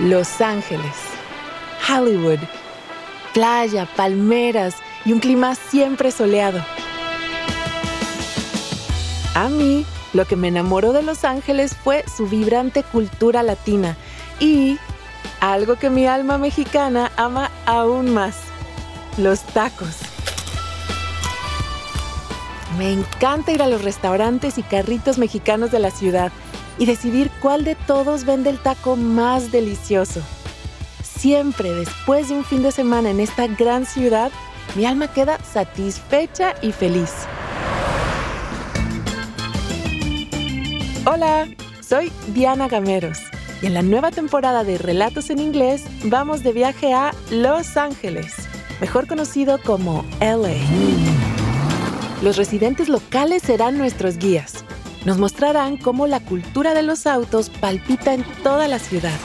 Los Ángeles, Hollywood, playa, palmeras y un clima siempre soleado. A mí, lo que me enamoró de Los Ángeles fue su vibrante cultura latina y algo que mi alma mexicana ama aún más, los tacos. Me encanta ir a los restaurantes y carritos mexicanos de la ciudad y decidir cuál de todos vende el taco más delicioso. Siempre después de un fin de semana en esta gran ciudad, mi alma queda satisfecha y feliz. Hola, soy Diana Gameros y en la nueva temporada de Relatos en Inglés vamos de viaje a Los Ángeles, mejor conocido como LA. Los residentes locales serán nuestros guías. Nos mostrarán cómo la cultura de los autos palpita en toda la ciudad.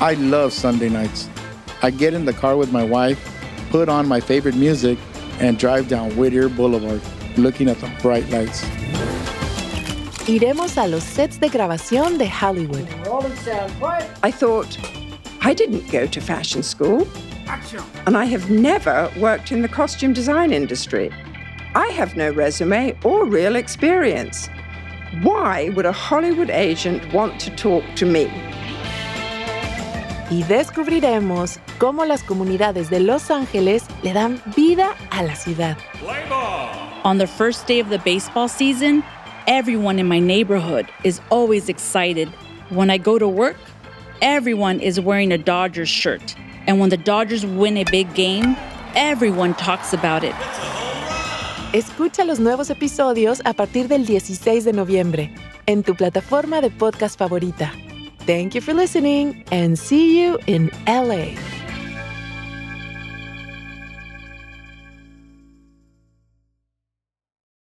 I love Sunday nights. I get in the car with my wife, put on my favorite music, and drive down Whittier Boulevard, looking at the bright lights. Iremos a los sets de grabación de Hollywood. I thought, I didn't go to fashion school. And I have never worked in the costume design industry. I have no resume or real experience. Why would a Hollywood agent want to talk to me? Y descubriremos cómo las comunidades de Los Ángeles le dan vida a la ciudad. On the first day of the baseball season, everyone in my neighborhood is always excited. When I go to work, everyone is wearing a Dodgers shirt. And when the Dodgers win a big game, everyone talks about it. Escucha los nuevos episodios a partir del 16 de noviembre en tu plataforma de podcast favorita. Thank you for listening and see you in LA.